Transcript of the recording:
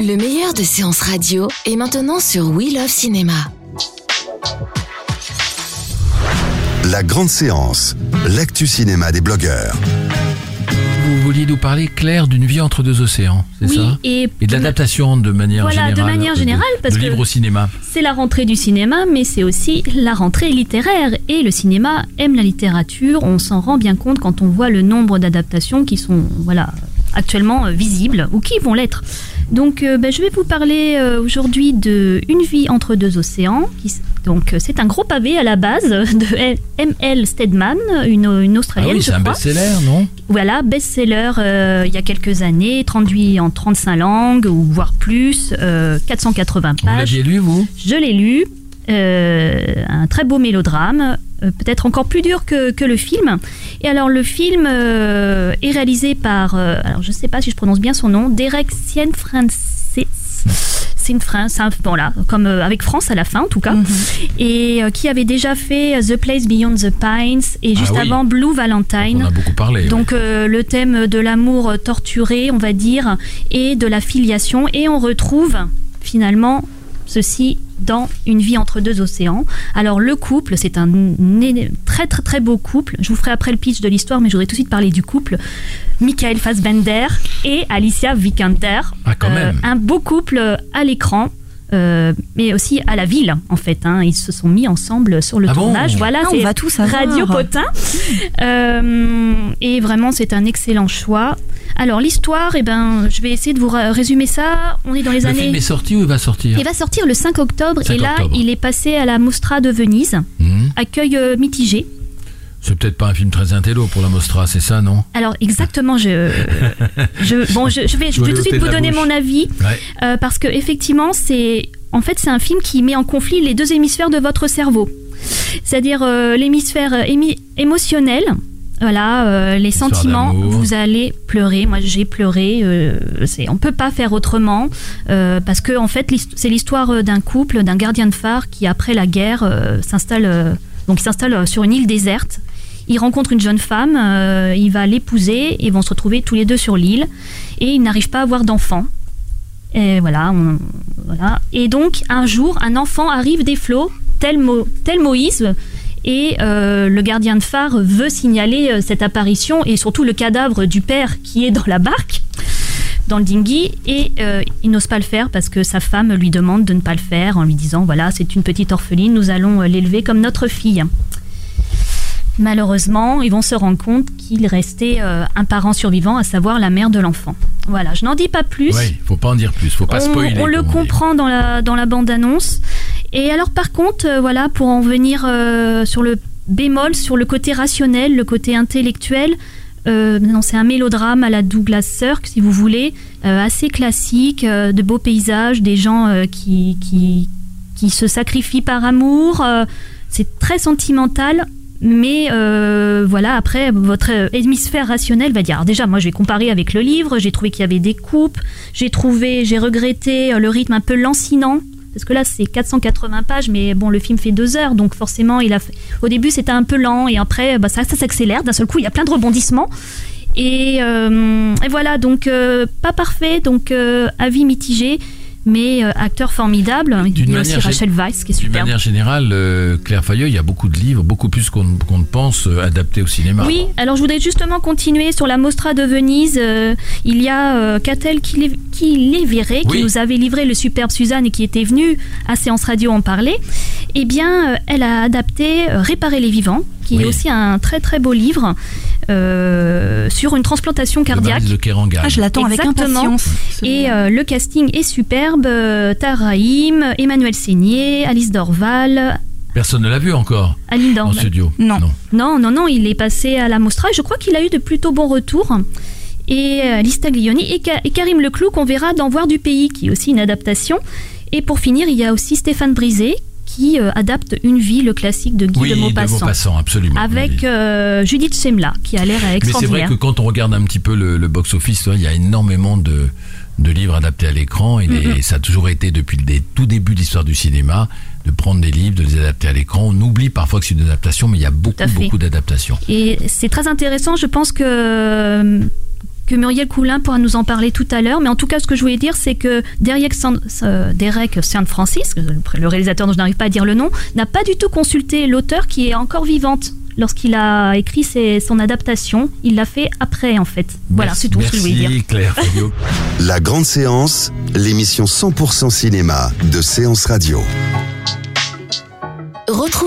Le meilleur de séances radio est maintenant sur We Love Cinéma. La grande séance, l'actu cinéma des blogueurs. Vous vouliez nous parler, Claire, d'une vie entre deux océans, c'est Oui, ça et, de l'adaptation de manière Voilà, de générale. manière de- générale, parce de que- livre au cinéma. c'est la rentrée du cinéma, mais c'est aussi la rentrée littéraire. Et le cinéma aime la littérature. On s'en rend bien compte quand on voit le nombre d'adaptations qui sont voilà, actuellement euh, visibles ou qui vont l'être. Donc, euh, ben, je vais vous parler euh, aujourd'hui de Une vie entre deux océans. Qui, donc, euh, c'est un gros pavé à la base de M.L. Stedman, une, une Ah Australienne, oui, je c'est un best-seller, non? Voilà, best-seller il y a quelques années, traduit en 35 langues ou voire plus, euh, 480 Vous pages. l'aviez lu, vous? Je l'ai lu, un très beau mélodrame, euh, peut-être encore plus dur que, que le film. Et alors le film euh, est réalisé par, euh, alors je ne sais pas si je prononce bien son nom, Derek Cianfrancis. C'est une France, bon là, comme avec France à la fin en tout cas, Mhm. et qui avait déjà fait The Place Beyond the Pines et juste Ah oui. avant Blue On Valentine. a beaucoup parlé. Donc le thème de l'amour torturé, on va dire, et de la filiation. Et on retrouve finalement ceci dans Une vie entre deux océans. Alors le couple, c'est un très très très beau couple. Je vous ferai après le pitch de l'histoire, mais je voudrais tout de suite parler du couple. Michael Fassbender et Alicia Vikander. Ah, quand même. un beau couple à l'écran. euh, mais aussi à la ville en fait. hein. Ils se sont mis ensemble sur le Ah bon tournage. voilà, Ah, on c'est. Radio Potin. Euh, et vraiment, c'est un excellent choix. Alors, l'histoire, eh ben, je vais essayer de vous résumer ça. On est dans les Le années. film est sorti ou il va sortir? Il va sortir le 5 octobre 5 et là, octobre. il est passé à la Mostra de Venise. Hmm. Accueil euh, mitigé. C'est peut-être pas un film très intello pour la Mostra, c'est ça, non? Alors, exactement, je, je, bon, je, je vais, je tout de suite vous donner bouche. mon avis. Ouais. Euh, parce que effectivement, c'est en fait c'est un film qui met en conflit les deux hémisphères de votre cerveau, c'est-à-dire euh, l'hémisphère émi- émotionnel. Voilà, euh, les sentiments, vous allez pleurer. Moi, j'ai pleuré. Euh, c'est, on peut pas faire autrement euh, parce que en fait, c'est l'histoire euh, d'un couple, d'un gardien de phare qui après la guerre s'installe. donc, il s'installe sur une île déserte. Il rencontre une jeune femme, il va l'épouser et ils vont se retrouver tous les deux sur l'île et ils n'arrivent pas à avoir d'enfants. Et voilà, on- voilà. Et donc, un jour, un enfant arrive des flots, tel, Mo- tel Moïse, et euh, le gardien de phare veut signaler euh, cette apparition et surtout le cadavre du père qui est dans la barque, dans le dinghy, et euh, il n'ose pas le faire parce que sa femme lui demande de ne pas le faire en lui disant voilà, c'est une petite orpheline, nous allons l'élever comme notre fille. Malheureusement, ils vont se rendre compte qu'il restait euh, un parent survivant, à savoir la mère de l'enfant. Voilà, je n'en dis pas plus. Oui, faut pas en dire plus, faut pas on, spoiler. on le dit. comprend dans la, dans la bande-annonce. Et alors, par contre, euh, voilà, pour en venir euh, sur le bémol, sur le côté rationnel, le côté intellectuel, euh, non, c'est un mélodrame à la Douglas Sirk, si vous voulez, assez classique, de beaux paysages, des gens qui, qui, qui se sacrifient par amour. c'est très sentimental. Mais voilà, après, votre hémisphère rationnel va dire. Alors déjà, moi, je vais comparer avec le livre. J'ai trouvé qu'il y avait des coupes. J'ai trouvé, j'ai regretté le rythme un peu lancinant. Parce que là, c'est 480 pages, mais bon, le film fait deux heures, donc forcément, il a au début, c'était un peu lent, et après, bah, ça, s'accélère. D'un seul coup, il y a plein de rebondissements. Et, euh, voilà, donc euh, pas parfait, donc euh, avis mitigé, mais euh, acteur formidable. Il D'une y a aussi Rachel Weisz qui est D'une superbe. manière générale, euh, Claire Fayeux, il y a beaucoup de livres, beaucoup plus qu'on ne pense, euh, adaptés au cinéma. Oui, alors je voudrais justement continuer sur la Mostra de Venise. Euh, il y a Catel qui les, qui qui nous avait livré le superbe Suzanne et qui était venue à Séance Radio en parler. Eh bien, elle a adapté Réparer les vivants, qui Oui. est aussi un très très beau livre euh, sur une transplantation cardiaque. Maryse de Kerangal. Ah, je l'attends avec impatience. Et euh, le casting est superbe. Euh, Taraïm, Emmanuel Seigné, Alice Dorval, Personne ne l'a vu encore Aline en Dorval. studio. Non. Non, non, non, il est passé à la Mostra. et Je crois qu'il a eu de plutôt bons retours. Et euh, Alice Taglioni et, Ka- et Karim Leclou qu'on verra dans Voir du pays, qui est aussi une adaptation. Et pour finir, il y a aussi Stéphane Brisé qui euh, adapte Une vie, le classique de Guy Oui, de de Maupassant. Maupassant, absolument. Avec euh, Judith Semla, qui a l'air Mais c'est vrai extraordinaire. que quand on regarde un petit peu le, le box-office, il y a énormément de, de livres adaptés à l'écran. Il est- Ça a toujours été, depuis le tout début de l'histoire du cinéma, de prendre des livres, de les adapter à l'écran. On oublie parfois que c'est une adaptation, mais il y a beaucoup, à beaucoup d'adaptations. Et c'est très intéressant, je pense que, que Muriel Coulin pourra nous en parler tout à l'heure. Mais en tout cas, ce que je voulais dire, c'est que Derek San, euh, Derek Saint Francis, le réalisateur dont je n'arrive pas à dire le nom, n'a pas du tout consulté l'auteur qui est encore vivante. Lorsqu'il a écrit ses- son adaptation, il l'a fait après en fait. Voilà, c'est tout ce que je voulais dire. Merci Claire. La grande séance, l'émission 100% cinéma de Séance Radio.